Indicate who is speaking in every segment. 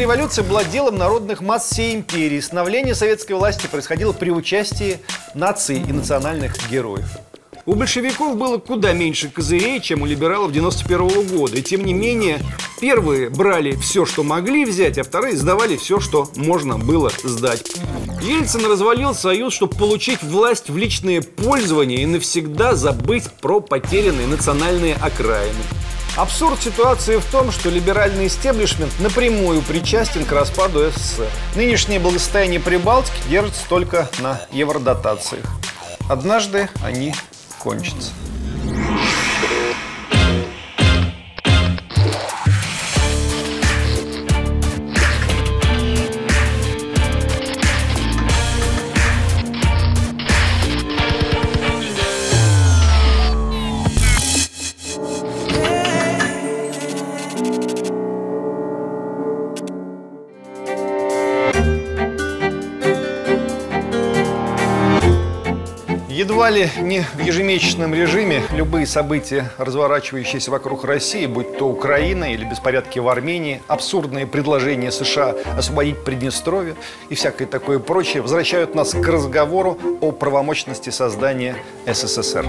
Speaker 1: контрреволюция была делом народных масс всей империи. Становление советской власти происходило при участии наций и национальных героев. У большевиков было куда меньше козырей, чем у либералов 91 -го года. И тем не менее, первые брали все, что могли взять, а вторые сдавали все, что можно было сдать. Ельцин развалил союз, чтобы получить власть в личное пользование и навсегда забыть про потерянные национальные окраины. Абсурд ситуации в том, что либеральный истеблишмент напрямую причастен к распаду СССР. Нынешнее благосостояние Прибалтики держится только на евродотациях. Однажды они кончится. Едва ли не в ежемесячном режиме любые события, разворачивающиеся вокруг России, будь то Украина или беспорядки в Армении, абсурдные предложения США освободить Приднестровье и всякое такое прочее, возвращают нас к разговору о правомощности создания СССР.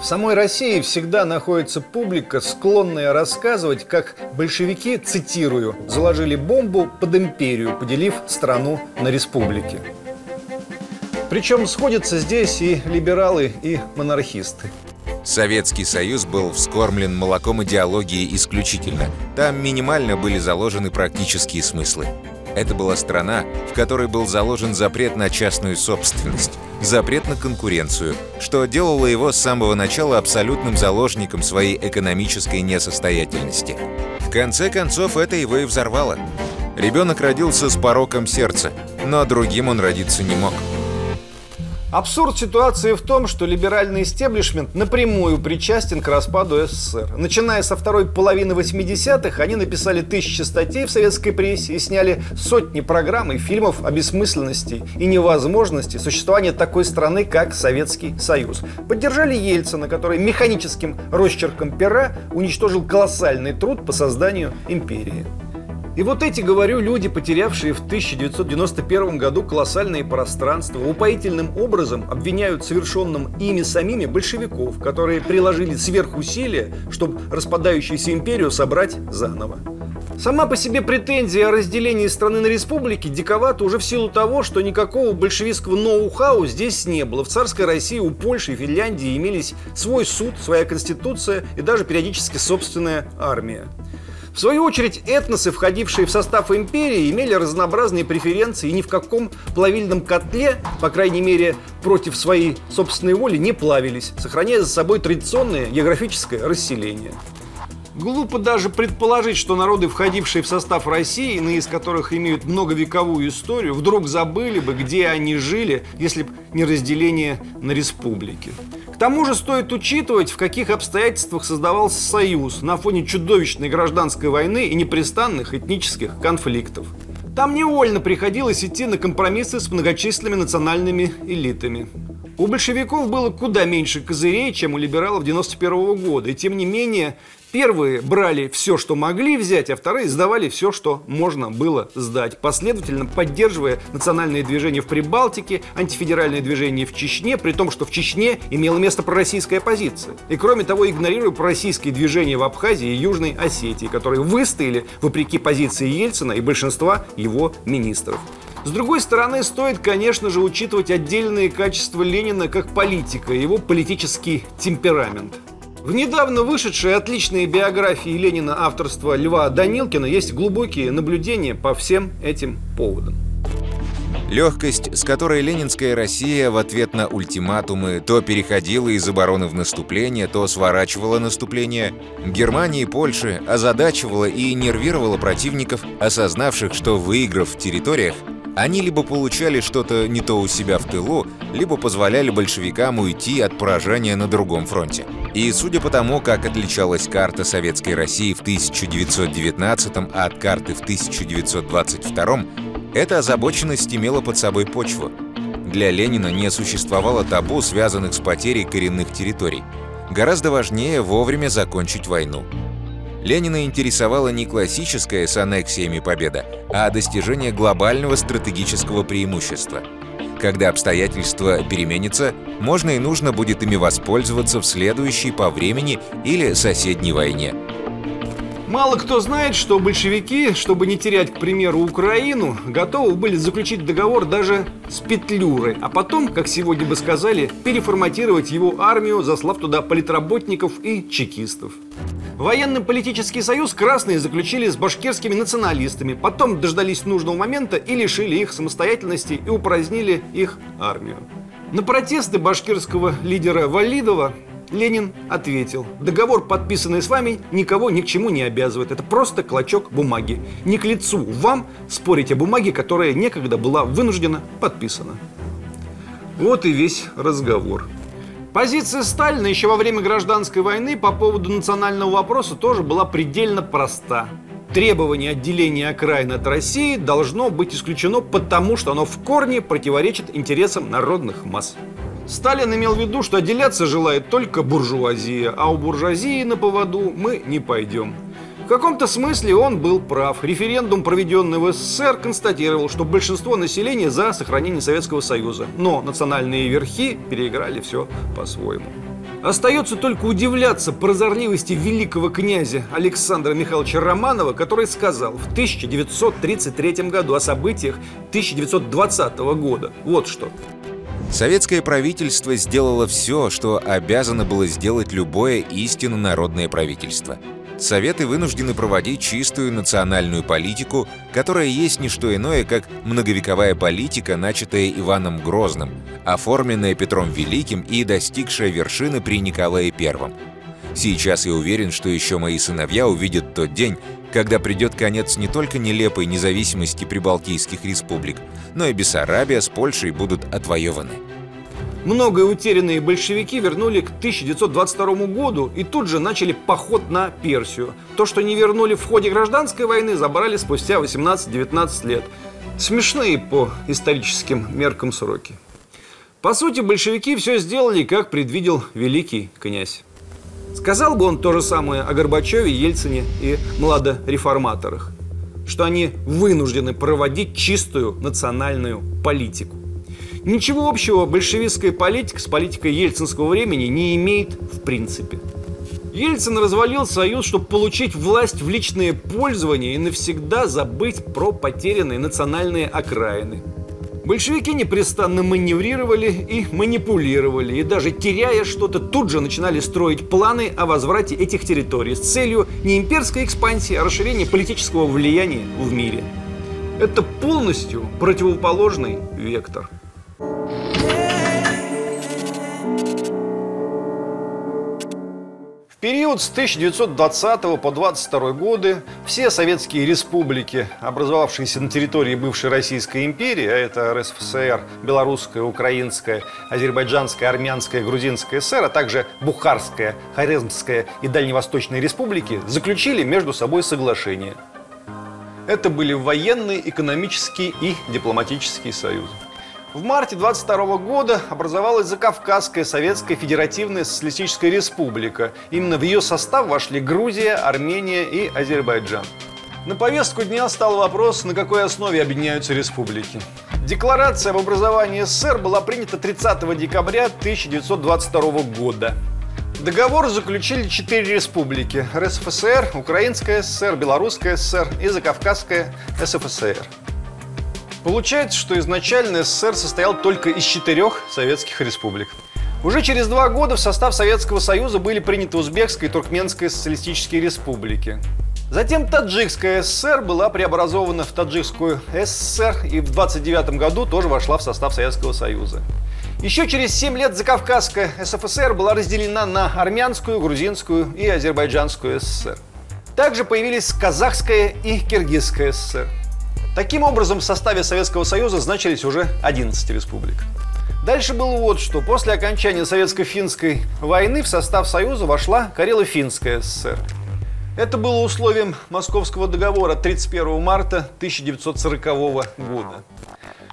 Speaker 1: В самой России всегда находится публика, склонная рассказывать, как большевики, цитирую, заложили бомбу под империю, поделив страну на республики. Причем сходятся здесь и либералы, и монархисты.
Speaker 2: Советский Союз был вскормлен молоком идеологии исключительно. Там минимально были заложены практические смыслы. Это была страна, в которой был заложен запрет на частную собственность, запрет на конкуренцию, что делало его с самого начала абсолютным заложником своей экономической несостоятельности. В конце концов, это его и взорвало. Ребенок родился с пороком сердца, но другим он родиться не мог.
Speaker 1: Абсурд ситуации в том, что либеральный истеблишмент напрямую причастен к распаду СССР. Начиная со второй половины 80-х, они написали тысячи статей в советской прессе и сняли сотни программ и фильмов о бессмысленности и невозможности существования такой страны, как Советский Союз. Поддержали Ельцина, который механическим росчерком пера уничтожил колоссальный труд по созданию империи. И вот эти, говорю, люди, потерявшие в 1991 году колоссальные пространства, упоительным образом обвиняют совершенным ими самими большевиков, которые приложили сверхусилия, чтобы распадающуюся империю собрать заново. Сама по себе претензия о разделении страны на республики диковата уже в силу того, что никакого большевистского ноу-хау здесь не было. В царской России у Польши и Финляндии имелись свой суд, своя конституция и даже периодически собственная армия. В свою очередь, этносы, входившие в состав империи, имели разнообразные преференции и ни в каком плавильном котле, по крайней мере, против своей собственной воли, не плавились, сохраняя за собой традиционное географическое расселение. Глупо даже предположить, что народы, входившие в состав России, иные из которых имеют многовековую историю, вдруг забыли бы, где они жили, если бы не разделение на республики. К тому же стоит учитывать, в каких обстоятельствах создавался Союз на фоне чудовищной гражданской войны и непрестанных этнических конфликтов. Там невольно приходилось идти на компромиссы с многочисленными национальными элитами. У большевиков было куда меньше козырей, чем у либералов 91 года, и тем не менее первые брали все, что могли взять, а вторые сдавали все, что можно было сдать, последовательно поддерживая национальные движения в Прибалтике, антифедеральные движения в Чечне, при том, что в Чечне имела место пророссийская оппозиция. И кроме того, игнорируя пророссийские движения в Абхазии и Южной Осетии, которые выстояли вопреки позиции Ельцина и большинства его министров. С другой стороны, стоит, конечно же, учитывать отдельные качества Ленина как политика, его политический темперамент. В недавно вышедшей отличной биографии Ленина авторства Льва Данилкина есть глубокие наблюдения по всем этим поводам.
Speaker 2: Легкость, с которой ленинская Россия в ответ на ультиматумы то переходила из обороны в наступление, то сворачивала наступление, Германии и Польши озадачивала и нервировала противников, осознавших, что выиграв в территориях, они либо получали что-то не то у себя в тылу, либо позволяли большевикам уйти от поражения на другом фронте. И судя по тому, как отличалась карта Советской России в 1919 от карты в 1922 эта озабоченность имела под собой почву. Для Ленина не существовало табу, связанных с потерей коренных территорий. Гораздо важнее вовремя закончить войну. Ленина интересовала не классическая с аннексиями победа, а достижение глобального стратегического преимущества. Когда обстоятельства переменятся, можно и нужно будет ими воспользоваться в следующей по времени или соседней войне –
Speaker 1: Мало кто знает, что большевики, чтобы не терять, к примеру, Украину, готовы были заключить договор даже с Петлюрой, а потом, как сегодня бы сказали, переформатировать его армию, заслав туда политработников и чекистов. Военно-политический союз красные заключили с башкирскими националистами, потом дождались нужного момента и лишили их самостоятельности и упразднили их армию. На протесты башкирского лидера Валидова Ленин ответил, договор, подписанный с вами, никого ни к чему не обязывает. Это просто клочок бумаги. Не к лицу вам спорить о бумаге, которая некогда была вынуждена подписана. Вот и весь разговор. Позиция Сталина еще во время гражданской войны по поводу национального вопроса тоже была предельно проста. Требование отделения окраин от России должно быть исключено потому, что оно в корне противоречит интересам народных масс. Сталин имел в виду, что отделяться желает только буржуазия, а у буржуазии на поводу мы не пойдем. В каком-то смысле он был прав. Референдум, проведенный в СССР, констатировал, что большинство населения за сохранение Советского Союза. Но национальные верхи переиграли все по-своему. Остается только удивляться прозорливости великого князя Александра Михайловича Романова, который сказал в 1933 году о событиях 1920 года. Вот что.
Speaker 2: Советское правительство сделало все, что обязано было сделать любое истинно народное правительство. Советы вынуждены проводить чистую национальную политику, которая есть не что иное, как многовековая политика, начатая Иваном Грозным, оформленная Петром Великим и достигшая вершины при Николае I. Сейчас я уверен, что еще мои сыновья увидят тот день, когда придет конец не только нелепой независимости прибалтийских республик, но и Бессарабия с Польшей будут отвоеваны.
Speaker 1: Многое утерянные большевики вернули к 1922 году и тут же начали поход на Персию. То, что не вернули в ходе гражданской войны, забрали спустя 18-19 лет. Смешные по историческим меркам сроки. По сути, большевики все сделали, как предвидел великий князь. Сказал бы он то же самое о Горбачеве, Ельцине и младореформаторах, что они вынуждены проводить чистую национальную политику. Ничего общего большевистская политика с политикой ельцинского времени не имеет в принципе. Ельцин развалил союз, чтобы получить власть в личное пользование и навсегда забыть про потерянные национальные окраины – Большевики непрестанно маневрировали и манипулировали, и даже теряя что-то, тут же начинали строить планы о возврате этих территорий с целью не имперской экспансии, а расширения политического влияния в мире. Это полностью противоположный вектор – период с 1920 по 22 годы все советские республики, образовавшиеся на территории бывшей Российской империи, а это РСФСР, Белорусская, Украинская, Азербайджанская, Армянская, Грузинская ССР, а также Бухарская, Хорезмская и Дальневосточные республики, заключили между собой соглашение. Это были военные, экономические и дипломатические союзы. В марте 22 года образовалась Закавказская Советская Федеративная Социалистическая Республика. Именно в ее состав вошли Грузия, Армения и Азербайджан. На повестку дня стал вопрос, на какой основе объединяются республики. Декларация об образовании СССР была принята 30 декабря 1922 года. Договор заключили четыре республики – РСФСР, Украинская ССР, Белорусская ССР и Закавказская СФСР. Получается, что изначально СССР состоял только из четырех советских республик. Уже через два года в состав Советского Союза были приняты Узбекская и Туркменская социалистические республики. Затем Таджикская ССР была преобразована в Таджикскую ССР и в 29 году тоже вошла в состав Советского Союза. Еще через 7 лет Закавказская СФСР была разделена на Армянскую, Грузинскую и Азербайджанскую ССР. Также появились Казахская и Киргизская ССР. Таким образом, в составе Советского Союза значились уже 11 республик. Дальше было вот что. После окончания Советско-финской войны в состав Союза вошла Карело-Финская ССР. Это было условием Московского договора 31 марта 1940 года.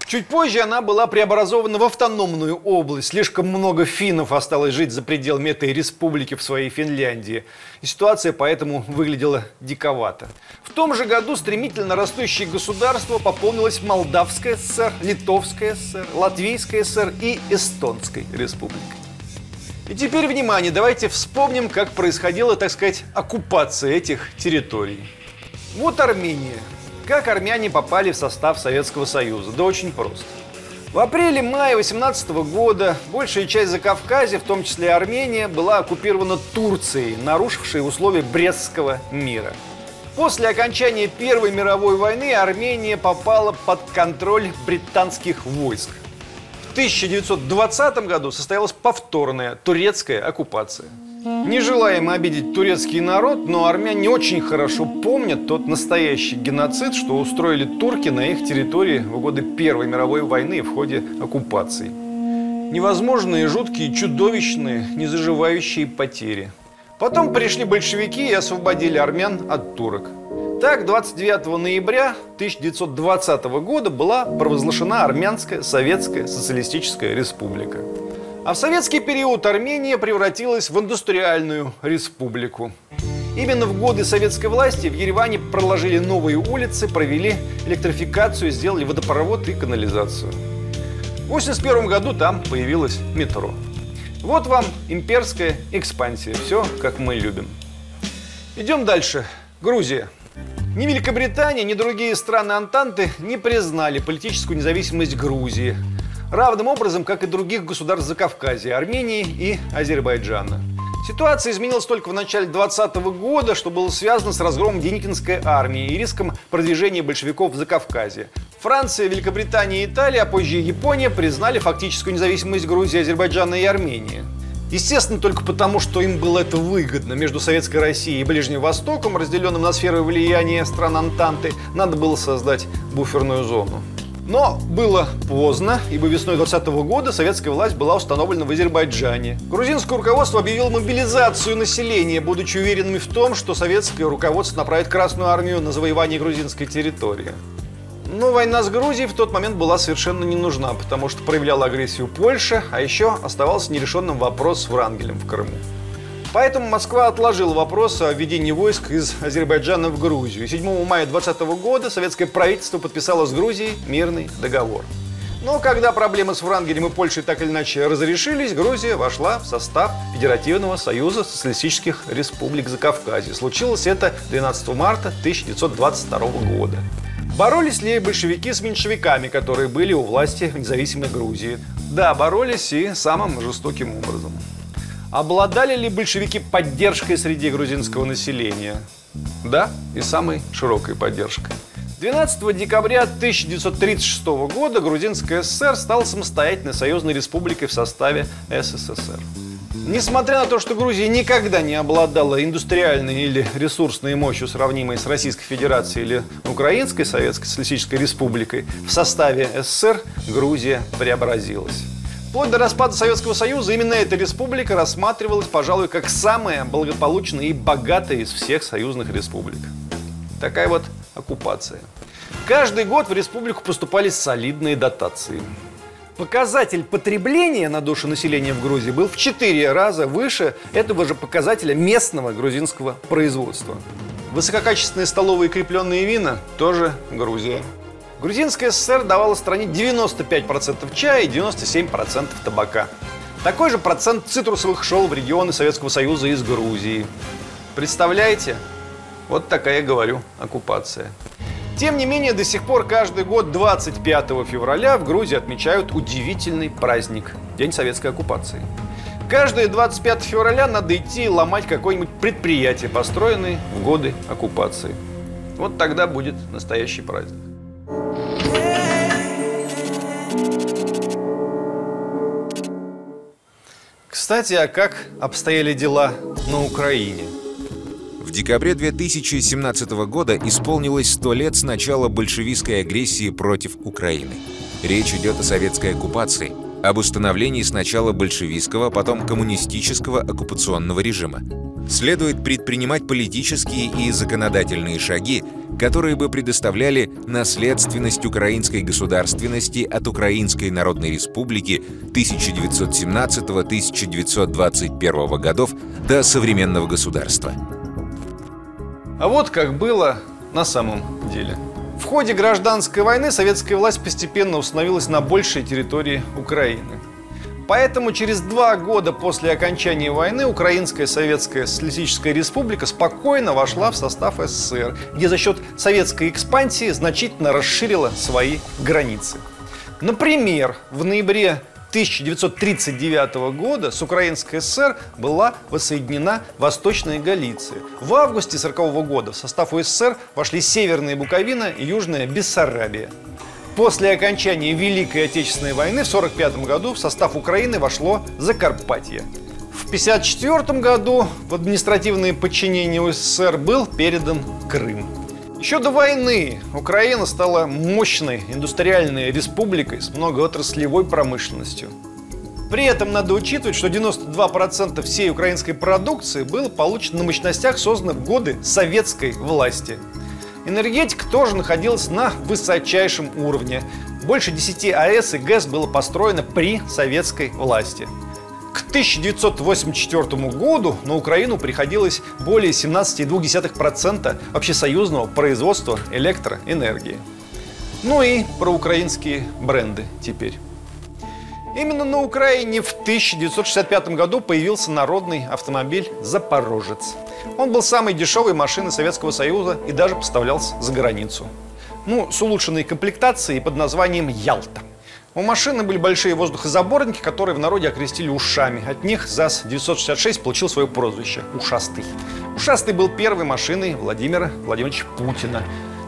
Speaker 1: Чуть позже она была преобразована в автономную область. Слишком много финнов осталось жить за пределами этой республики в своей Финляндии. И ситуация поэтому выглядела диковато. В том же году стремительно растущее государство пополнилось Молдавская ССР, Литовская ССР, Латвийская ССР и Эстонской республикой. И теперь, внимание, давайте вспомним, как происходила, так сказать, оккупация этих территорий. Вот Армения. Как армяне попали в состав Советского Союза? Да очень просто. В апреле-мае 18 года большая часть Закавказья, в том числе Армения, была оккупирована Турцией, нарушившей условия Брестского мира. После окончания Первой мировой войны Армения попала под контроль британских войск. В 1920 году состоялась повторная турецкая оккупация. Не желаем обидеть турецкий народ, но армяне очень хорошо помнят тот настоящий геноцид, что устроили турки на их территории в годы Первой мировой войны в ходе оккупации. Невозможные, жуткие, чудовищные, незаживающие потери. Потом пришли большевики и освободили армян от турок. Так, 29 ноября 1920 года была провозглашена Армянская Советская Социалистическая Республика. А в советский период Армения превратилась в индустриальную республику. Именно в годы советской власти в Ереване проложили новые улицы, провели электрификацию, сделали водопровод и канализацию. В 1981 году там появилось метро. Вот вам имперская экспансия. Все, как мы любим. Идем дальше. Грузия. Ни Великобритания, ни другие страны Антанты не признали политическую независимость Грузии – равным образом, как и других государств Закавказья, Армении и Азербайджана. Ситуация изменилась только в начале 2020 года, что было связано с разгромом Деникинской армии и риском продвижения большевиков в Закавказье. Франция, Великобритания и Италия, а позже Япония признали фактическую независимость Грузии, Азербайджана и Армении. Естественно, только потому, что им было это выгодно. Между Советской Россией и Ближним Востоком, разделенным на сферы влияния стран Антанты, надо было создать буферную зону. Но было поздно, ибо весной 2020 года советская власть была установлена в Азербайджане. Грузинское руководство объявило мобилизацию населения, будучи уверенными в том, что советское руководство направит Красную армию на завоевание грузинской территории. Но война с Грузией в тот момент была совершенно не нужна, потому что проявляла агрессию Польша, а еще оставался нерешенным вопрос с Врангелем в Крыму. Поэтому Москва отложила вопрос о введении войск из Азербайджана в Грузию. 7 мая 2020 года советское правительство подписало с Грузией мирный договор. Но когда проблемы с Врангелем и Польшей так или иначе разрешились, Грузия вошла в состав Федеративного союза социалистических республик Закавказья. Случилось это 12 марта 1922 года. Боролись ли большевики с меньшевиками, которые были у власти в независимой Грузии? Да, боролись и самым жестоким образом. Обладали ли большевики поддержкой среди грузинского населения? Да, и самой широкой поддержкой. 12 декабря 1936 года Грузинская ССР стала самостоятельной союзной республикой в составе СССР. Несмотря на то, что Грузия никогда не обладала индустриальной или ресурсной мощью, сравнимой с Российской Федерацией или Украинской Советской Социалистической Республикой, в составе СССР Грузия преобразилась. Вплоть до распада Советского Союза именно эта республика рассматривалась, пожалуй, как самая благополучная и богатая из всех союзных республик. Такая вот оккупация. Каждый год в республику поступали солидные дотации. Показатель потребления на душу населения в Грузии был в 4 раза выше этого же показателя местного грузинского производства. Высококачественные столовые крепленные вина – тоже Грузия. Грузинская ССР давала стране 95% чая и 97% табака. Такой же процент цитрусовых шел в регионы Советского Союза из Грузии. Представляете? Вот такая, говорю, оккупация. Тем не менее, до сих пор каждый год 25 февраля в Грузии отмечают удивительный праздник – День советской оккупации. Каждое 25 февраля надо идти ломать какое-нибудь предприятие, построенное в годы оккупации. Вот тогда будет настоящий праздник. Кстати, а как обстояли дела на Украине?
Speaker 2: В декабре 2017 года исполнилось 100 лет с начала большевистской агрессии против Украины. Речь идет о советской оккупации, об установлении сначала большевистского, потом коммунистического оккупационного режима. Следует предпринимать политические и законодательные шаги которые бы предоставляли наследственность украинской государственности от Украинской Народной Республики 1917-1921 годов до современного государства.
Speaker 1: А вот как было на самом деле. В ходе гражданской войны советская власть постепенно установилась на большей территории Украины. Поэтому через два года после окончания войны Украинская Советская Социалистическая Республика спокойно вошла в состав СССР, где за счет советской экспансии значительно расширила свои границы. Например, в ноябре 1939 года с Украинской ССР была воссоединена Восточная Галиция. В августе 1940 года в состав УССР вошли Северная Буковина и Южная Бессарабия. После окончания Великой Отечественной войны в 1945 году в состав Украины вошло Закарпатье. В 1954 году в административное подчинение УССР был передан Крым. Еще до войны Украина стала мощной индустриальной республикой с многоотраслевой промышленностью. При этом надо учитывать, что 92% всей украинской продукции было получено на мощностях, созданных в годы советской власти – Энергетика тоже находилась на высочайшем уровне. Больше 10 АЭС и ГЭС было построено при советской власти. К 1984 году на Украину приходилось более 17,2% общесоюзного производства электроэнергии. Ну и про украинские бренды теперь. Именно на Украине в 1965 году появился народный автомобиль «Запорожец». Он был самой дешевой машиной Советского Союза и даже поставлялся за границу. Ну, с улучшенной комплектацией под названием «Ялта». У машины были большие воздухозаборники, которые в народе окрестили ушами. От них ЗАЗ-966 получил свое прозвище – «Ушастый». «Ушастый» был первой машиной Владимира Владимировича Путина.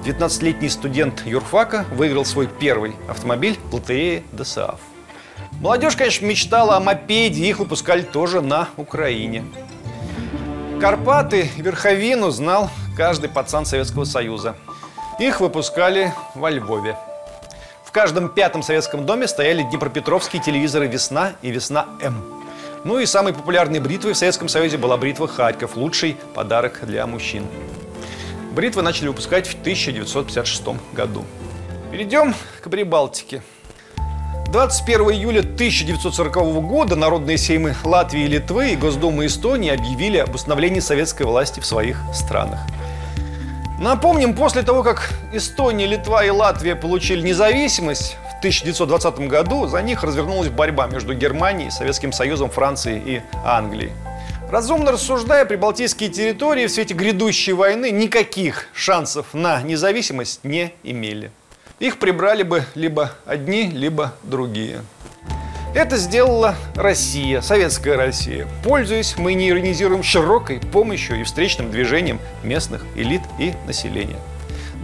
Speaker 1: 19-летний студент юрфака выиграл свой первый автомобиль в лотерее ДСАФ. Молодежь, конечно, мечтала о мопеде, их выпускали тоже на Украине. Карпаты Верховину знал каждый пацан Советского Союза. Их выпускали во Львове. В каждом пятом советском доме стояли днепропетровские телевизоры «Весна» и «Весна-М». Ну и самой популярной бритвой в Советском Союзе была бритва «Харьков» – лучший подарок для мужчин. Бритвы начали выпускать в 1956 году. Перейдем к Прибалтике – 21 июля 1940 года народные сеймы Латвии и Литвы и Госдумы Эстонии объявили об установлении советской власти в своих странах. Напомним, после того, как Эстония, Литва и Латвия получили независимость в 1920 году, за них развернулась борьба между Германией, Советским Союзом, Францией и Англией. Разумно рассуждая, прибалтийские территории в свете грядущей войны никаких шансов на независимость не имели их прибрали бы либо одни, либо другие. Это сделала Россия, советская Россия. Пользуясь, мы не иронизируем широкой помощью и встречным движением местных элит и населения.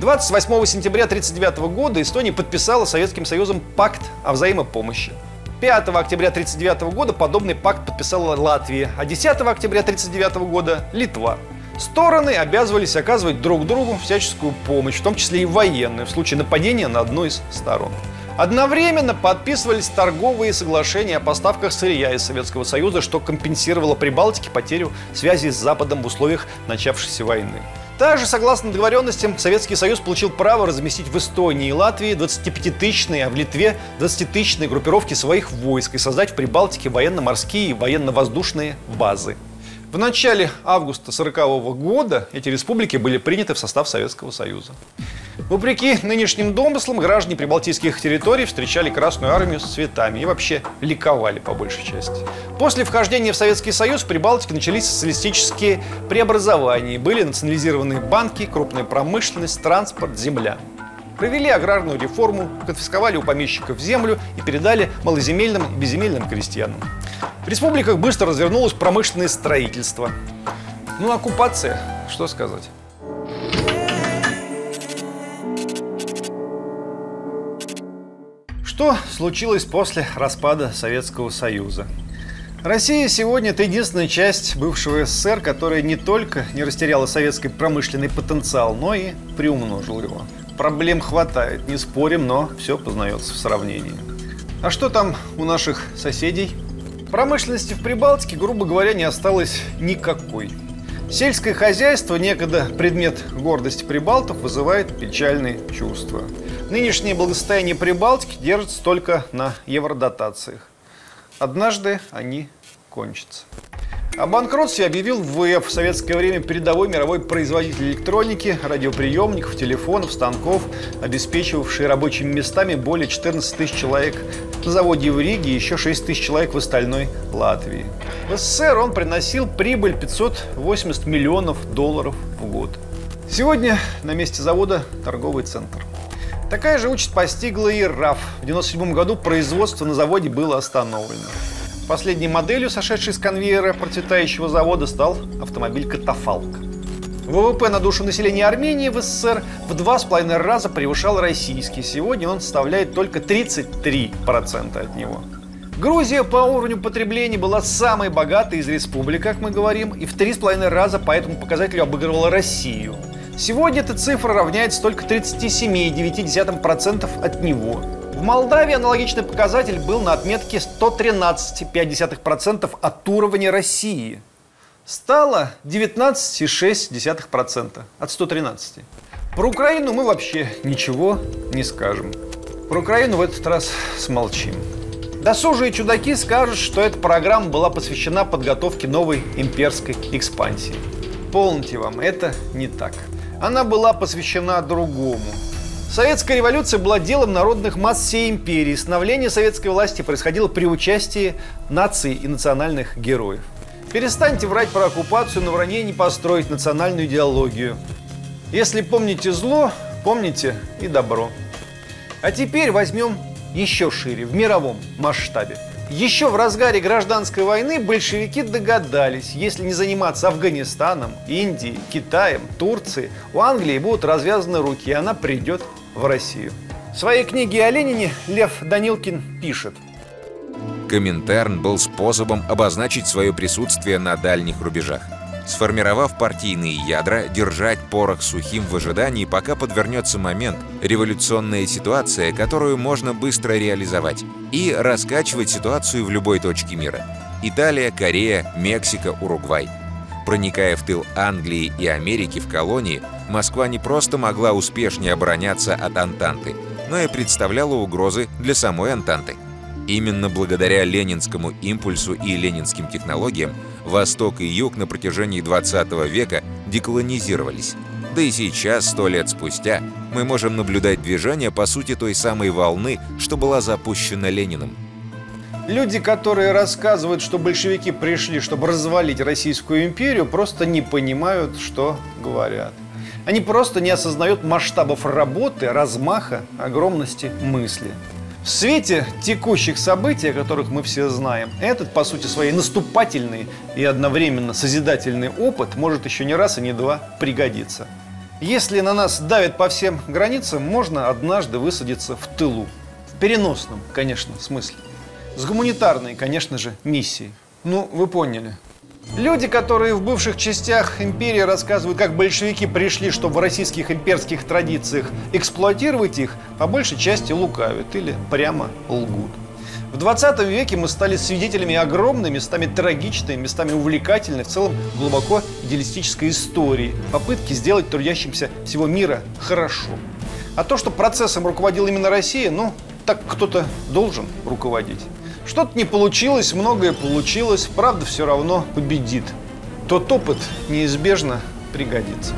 Speaker 1: 28 сентября 1939 года Эстония подписала Советским Союзом пакт о взаимопомощи. 5 октября 1939 года подобный пакт подписала Латвия, а 10 октября 1939 года Литва. Стороны обязывались оказывать друг другу всяческую помощь, в том числе и военную, в случае нападения на одну из сторон. Одновременно подписывались торговые соглашения о поставках сырья из Советского Союза, что компенсировало Прибалтике потерю связи с Западом в условиях начавшейся войны. Также, согласно договоренностям, Советский Союз получил право разместить в Эстонии и Латвии 25-тысячные, а в Литве 20-тысячные группировки своих войск и создать в Прибалтике военно-морские и военно-воздушные базы. В начале августа 1940 года эти республики были приняты в состав Советского Союза. Вопреки нынешним домыслам, граждане прибалтийских территорий встречали Красную Армию с цветами и вообще ликовали по большей части. После вхождения в Советский Союз в Прибалтике начались социалистические преобразования. Были национализированы банки, крупная промышленность, транспорт, земля. Провели аграрную реформу, конфисковали у помещиков землю и передали малоземельным и безземельным крестьянам. В республиках быстро развернулось промышленное строительство. Ну, оккупация, что сказать. Что случилось после распада Советского Союза? Россия сегодня – это единственная часть бывшего СССР, которая не только не растеряла советский промышленный потенциал, но и приумножил его. Проблем хватает, не спорим, но все познается в сравнении. А что там у наших соседей? Промышленности в Прибалтике, грубо говоря, не осталось никакой. Сельское хозяйство, некогда предмет гордости прибалтов, вызывает печальные чувства. Нынешнее благосостояние Прибалтики держится только на евродотациях. Однажды они кончатся. О банкротстве объявил ВЭФ в советское время передовой мировой производитель электроники, радиоприемников, телефонов, станков, обеспечивавший рабочими местами более 14 тысяч человек на заводе в Риге и еще 6 тысяч человек в остальной Латвии. В СССР он приносил прибыль 580 миллионов долларов в год. Сегодня на месте завода торговый центр. Такая же участь постигла и РАФ. В 1997 году производство на заводе было остановлено. Последней моделью, сошедшей с конвейера процветающего завода, стал автомобиль «Катафалк». ВВП на душу населения Армении в СССР в два с половиной раза превышал российский. Сегодня он составляет только 33% от него. Грузия по уровню потребления была самой богатой из республик, как мы говорим, и в три с половиной раза по этому показателю обыгрывала Россию. Сегодня эта цифра равняется только 37,9% от него. В Молдавии аналогичный показатель был на отметке 113,5% от уровня России. Стало 19,6% от 113. Про Украину мы вообще ничего не скажем. Про Украину в этот раз смолчим. Досужие чудаки скажут, что эта программа была посвящена подготовке новой имперской экспансии. Полните вам, это не так. Она была посвящена другому – Советская революция была делом народных масс всей империи. Становление советской власти происходило при участии наций и национальных героев. Перестаньте врать про оккупацию, на вранье не построить национальную идеологию. Если помните зло, помните и добро. А теперь возьмем еще шире, в мировом масштабе. Еще в разгаре гражданской войны большевики догадались, если не заниматься Афганистаном, Индией, Китаем, Турцией, у Англии будут развязаны руки, и она придет в Россию. В своей книге о Ленине Лев Данилкин пишет.
Speaker 2: Коминтерн был способом обозначить свое присутствие на дальних рубежах. Сформировав партийные ядра, держать порох сухим в ожидании, пока подвернется момент, революционная ситуация, которую можно быстро реализовать, и раскачивать ситуацию в любой точке мира. Италия, Корея, Мексика, Уругвай – Проникая в тыл Англии и Америки в колонии, Москва не просто могла успешнее обороняться от Антанты, но и представляла угрозы для самой Антанты. Именно благодаря ленинскому импульсу и ленинским технологиям Восток и Юг на протяжении 20 века деколонизировались. Да и сейчас, сто лет спустя, мы можем наблюдать движение по сути той самой волны, что была запущена Лениным –
Speaker 1: Люди, которые рассказывают, что большевики пришли, чтобы развалить Российскую империю, просто не понимают, что говорят. Они просто не осознают масштабов работы, размаха, огромности мысли. В свете текущих событий, о которых мы все знаем, этот, по сути своей, наступательный и одновременно созидательный опыт может еще не раз и не два пригодиться. Если на нас давят по всем границам, можно однажды высадиться в тылу. В переносном, конечно, смысле. С гуманитарной, конечно же, миссией. Ну, вы поняли. Люди, которые в бывших частях империи рассказывают, как большевики пришли, чтобы в российских имперских традициях эксплуатировать их, по большей части лукавят или прямо лгут. В 20 веке мы стали свидетелями огромной, местами трагичной, местами увлекательной, в целом глубоко идеалистической истории, попытки сделать трудящимся всего мира хорошо. А то, что процессом руководила именно Россия, ну, так кто-то должен руководить. Что-то не получилось, многое получилось, правда все равно победит. Тот опыт неизбежно пригодится.